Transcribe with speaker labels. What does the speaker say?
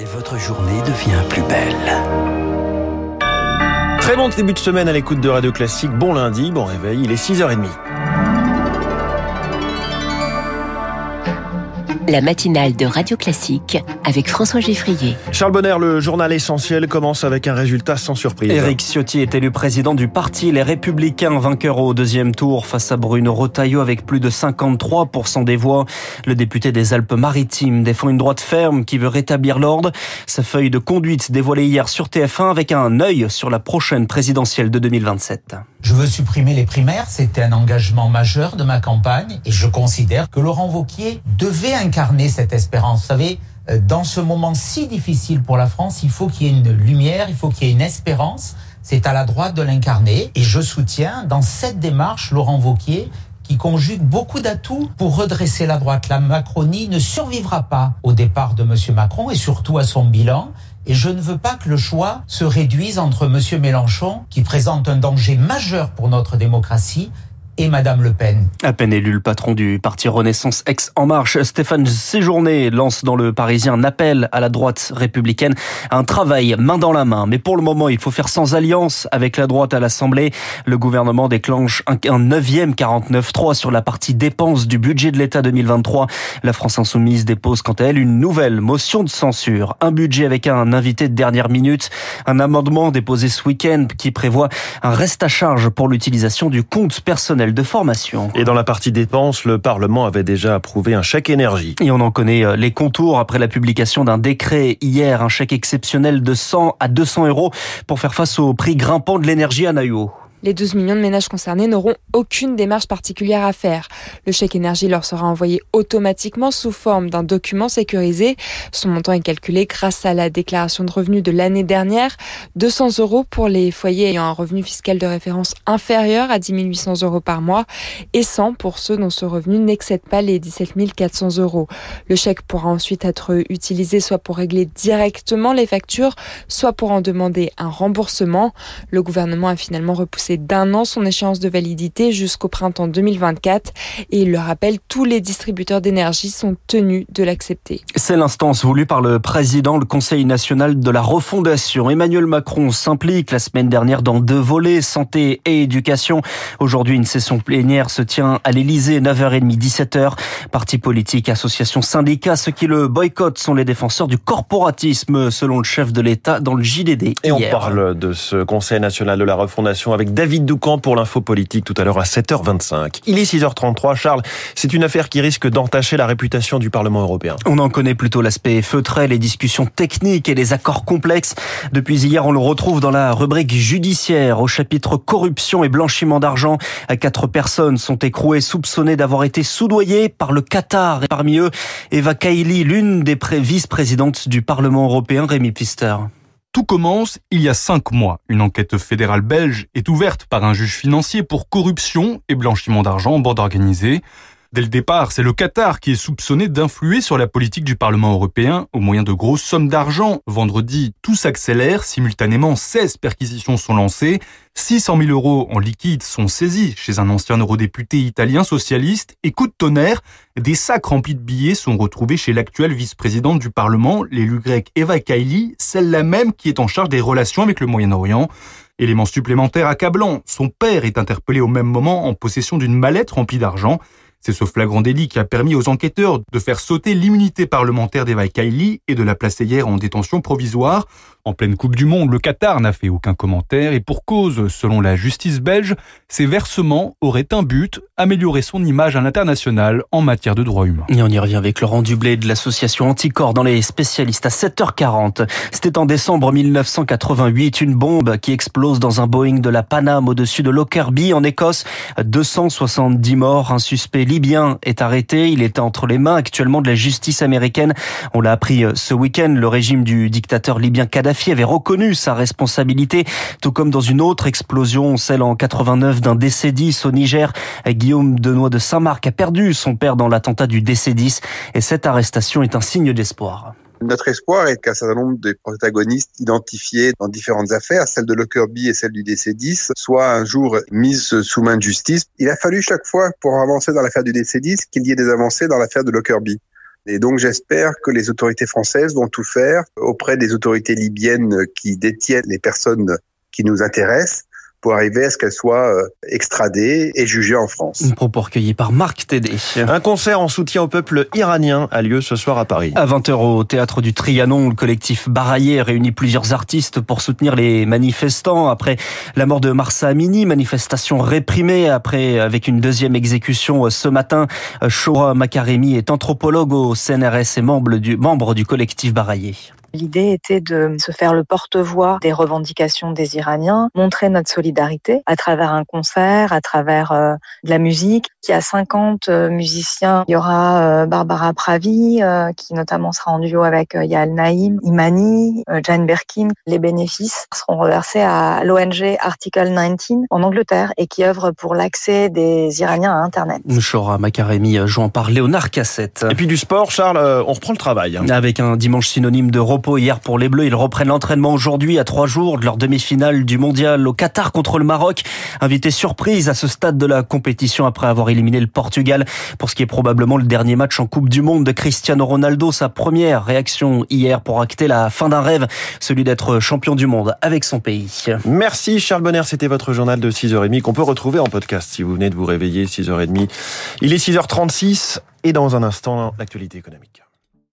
Speaker 1: Et votre journée devient plus belle.
Speaker 2: Très bon début de semaine à l'écoute de Radio Classique. Bon lundi, bon réveil, il est 6h30.
Speaker 3: La matinale de Radio Classique avec François Geffrier.
Speaker 2: Charles Bonner, le journal essentiel commence avec un résultat sans surprise.
Speaker 4: Éric Ciotti est élu président du parti Les Républicains, vainqueur au deuxième tour face à Bruno Rotaillot avec plus de 53% des voix. Le député des Alpes-Maritimes défend une droite ferme qui veut rétablir l'ordre. Sa feuille de conduite dévoilée hier sur TF1 avec un œil sur la prochaine présidentielle de 2027.
Speaker 5: Je veux supprimer les primaires, c'était un engagement majeur de ma campagne et je considère que Laurent Vauquier devait incarner cette espérance. Vous savez, euh, dans ce moment si difficile pour la France, il faut qu'il y ait une lumière, il faut qu'il y ait une espérance. C'est à la droite de l'incarner et je soutiens dans cette démarche Laurent Vauquier qui conjugue beaucoup d'atouts pour redresser la droite. La Macronie ne survivra pas au départ de M. Macron et surtout à son bilan. Et je ne veux pas que le choix se réduise entre M. Mélenchon, qui présente un danger majeur pour notre démocratie, et Madame Le Pen.
Speaker 4: À peine élu, le patron du parti Renaissance ex En Marche, Stéphane Séjourné, lance dans le Parisien un appel à la droite républicaine un travail main dans la main. Mais pour le moment, il faut faire sans alliance avec la droite à l'Assemblée. Le gouvernement déclenche un neuvième 49-3 sur la partie dépenses du budget de l'État 2023. La France Insoumise dépose quant à elle une nouvelle motion de censure. Un budget avec un invité de dernière minute. Un amendement déposé ce week-end qui prévoit un reste à charge pour l'utilisation du compte personnel de formation.
Speaker 2: Et dans la partie dépenses, le Parlement avait déjà approuvé un chèque énergie.
Speaker 4: Et on en connaît euh, les contours après la publication d'un décret hier, un chèque exceptionnel de 100 à 200 euros pour faire face au prix grimpant de l'énergie à Naïo.
Speaker 6: Les 12 millions de ménages concernés n'auront aucune démarche particulière à faire. Le chèque énergie leur sera envoyé automatiquement sous forme d'un document sécurisé. Son montant est calculé grâce à la déclaration de revenus de l'année dernière. 200 euros pour les foyers ayant un revenu fiscal de référence inférieur à 10 800 euros par mois et 100 pour ceux dont ce revenu n'excède pas les 17 400 euros. Le chèque pourra ensuite être utilisé soit pour régler directement les factures, soit pour en demander un remboursement. Le gouvernement a finalement repoussé d'un an son échéance de validité jusqu'au printemps 2024 et il le rappelle, tous les distributeurs d'énergie sont tenus de l'accepter.
Speaker 4: C'est l'instance voulue par le président, le Conseil national de la refondation. Emmanuel Macron s'implique la semaine dernière dans deux volets, santé et éducation. Aujourd'hui, une session plénière se tient à l'Elysée, 9h30, 17h. Partis politiques, associations, syndicats, ceux qui le boycottent sont les défenseurs du corporatisme, selon le chef de l'État dans le JDD.
Speaker 2: Et on parle de ce Conseil national de la refondation avec David Doucan pour l'info politique tout à l'heure à 7h25. Il est 6h33. Charles, c'est une affaire qui risque d'entacher la réputation du Parlement européen.
Speaker 4: On en connaît plutôt l'aspect feutré, les discussions techniques et les accords complexes. Depuis hier, on le retrouve dans la rubrique judiciaire au chapitre corruption et blanchiment d'argent. Quatre personnes sont écrouées soupçonnées d'avoir été soudoyées par le Qatar. Et parmi eux, Eva Kaili, l'une des vice-présidentes du Parlement européen, Rémi Pfister.
Speaker 7: Tout commence il y a cinq mois. Une enquête fédérale belge est ouverte par un juge financier pour corruption et blanchiment d'argent en bande organisée. Dès le départ, c'est le Qatar qui est soupçonné d'influer sur la politique du Parlement européen au moyen de grosses sommes d'argent. Vendredi, tout s'accélère. Simultanément, 16 perquisitions sont lancées. 600 000 euros en liquide sont saisis chez un ancien eurodéputé italien socialiste. Et coup de tonnerre, des sacs remplis de billets sont retrouvés chez l'actuelle vice-présidente du Parlement, l'élu grec Eva Kaili, celle-là même qui est en charge des relations avec le Moyen-Orient. Élément supplémentaire accablant, son père est interpellé au même moment en possession d'une mallette remplie d'argent. C'est ce flagrant délit qui a permis aux enquêteurs de faire sauter l'immunité parlementaire d'Eva Kaili et de la placer hier en détention provisoire. En pleine Coupe du Monde, le Qatar n'a fait aucun commentaire et pour cause, selon la justice belge, ces versements auraient un but, améliorer son image à l'international en matière de droits humains.
Speaker 4: Et on y revient avec Laurent Dublé de l'association Anticorps dans les spécialistes à 7h40. C'était en décembre 1988, une bombe qui explose dans un Boeing de la Paname au-dessus de Lockerbie en Écosse. 270 morts, un suspect libyen est arrêté. Il est entre les mains actuellement de la justice américaine. On l'a appris ce week-end, le régime du dictateur libyen Kadhafi avait reconnu sa responsabilité, tout comme dans une autre explosion, celle en 89 d'un DC-10 au Niger. Guillaume Denois de Saint-Marc a perdu son père dans l'attentat du DC-10 et cette arrestation est un signe d'espoir.
Speaker 8: Notre espoir est qu'un certain nombre des protagonistes identifiés dans différentes affaires, celle de Lockerbie et celle du DC-10, soient un jour mises sous main de justice. Il a fallu chaque fois, pour avancer dans l'affaire du DC-10, qu'il y ait des avancées dans l'affaire de Lockerbie. Et donc j'espère que les autorités françaises vont tout faire auprès des autorités libyennes qui détiennent les personnes qui nous intéressent pour arriver à ce qu'elle soit euh, extradée et jugée en France.
Speaker 4: Un propos recueilli par Marc Tédé.
Speaker 2: Un concert en soutien au peuple iranien a lieu ce soir à Paris.
Speaker 4: À 20h au théâtre du Trianon, le collectif Baraillé réunit plusieurs artistes pour soutenir les manifestants après la mort de Marsa Amini, manifestation réprimée après avec une deuxième exécution ce matin. Shora Makaremi est anthropologue au CNRS et membre du, membre du collectif Baraillé.
Speaker 9: L'idée était de se faire le porte-voix des revendications des Iraniens, montrer notre solidarité à travers un concert, à travers euh, de la musique. Il y a 50 euh, musiciens. Il y aura euh, Barbara Pravi, qui notamment sera en duo avec Yael Naïm, Imani, Jane Birkin. Les bénéfices seront reversés à l'ONG Article 19 en Angleterre et qui œuvre pour l'accès des Iraniens à Internet.
Speaker 4: Makaremi, jouant par Léonard Cassette.
Speaker 2: Et puis du sport, Charles, on reprend le travail.
Speaker 4: Avec un dimanche synonyme de hier pour les Bleus. Ils reprennent l'entraînement aujourd'hui à trois jours de leur demi-finale du mondial au Qatar contre le Maroc. Invité surprise à ce stade de la compétition après avoir éliminé le Portugal pour ce qui est probablement le dernier match en Coupe du Monde de Cristiano Ronaldo. Sa première réaction hier pour acter la fin d'un rêve, celui d'être champion du monde avec son pays.
Speaker 2: Merci Charles Bonner, c'était votre journal de 6h30 qu'on peut retrouver en podcast si vous venez de vous réveiller 6h30. Il est 6h36 et dans un instant l'actualité économique.